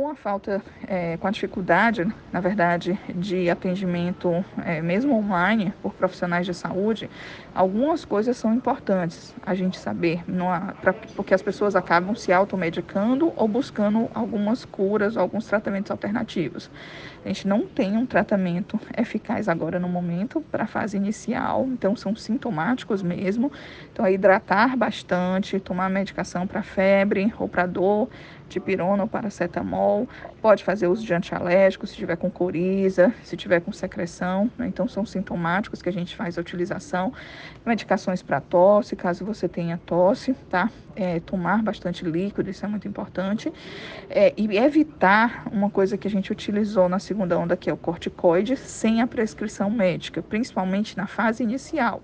com a falta, é, com a dificuldade, na verdade, de atendimento, é, mesmo online, por profissionais de saúde, algumas coisas são importantes a gente saber, pra, porque as pessoas acabam se automedicando ou buscando algumas curas, alguns tratamentos alternativos. A gente não tem um tratamento eficaz agora no momento para a fase inicial, então são sintomáticos mesmo. Então, é hidratar bastante, tomar medicação para febre ou para dor, dipirona ou paracetamol, pode fazer uso de antialérgico se tiver com coriza, se tiver com secreção, né? então são sintomáticos que a gente faz a utilização. Medicações para tosse, caso você tenha tosse, tá? É, tomar bastante líquido, isso é muito importante. É, e evitar uma coisa que a gente utilizou na segunda onda, que é o corticoide, sem a prescrição médica, principalmente na fase inicial.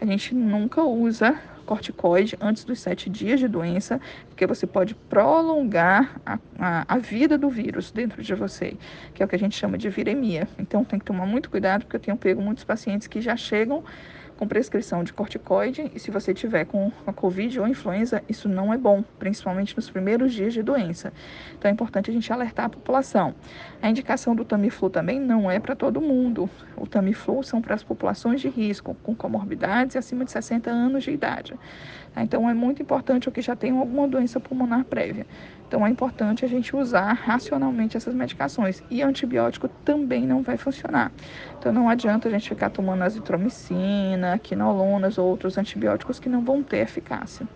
A gente nunca usa corticoide antes dos sete dias de doença, porque você pode prolongar a, a, a, vida do vírus dentro de você, que é o que a gente chama de viremia. Então tem que tomar muito cuidado, porque eu tenho pego muitos pacientes que já chegam com prescrição de corticoide e se você tiver com a Covid ou influenza, isso não é bom, principalmente nos primeiros dias de doença. Então é importante a gente alertar a população. A indicação do Tamiflu também não é para todo mundo. O Tamiflu são para as populações de risco, com comorbidades e acima de 60 anos de idade. Então é muito importante o que já tem alguma doença pulmonar prévia. Então é importante a gente usar racionalmente essas medicações. E antibiótico também não vai funcionar. Então não adianta a gente ficar tomando azitromicina, quinolonas ou outros antibióticos que não vão ter eficácia.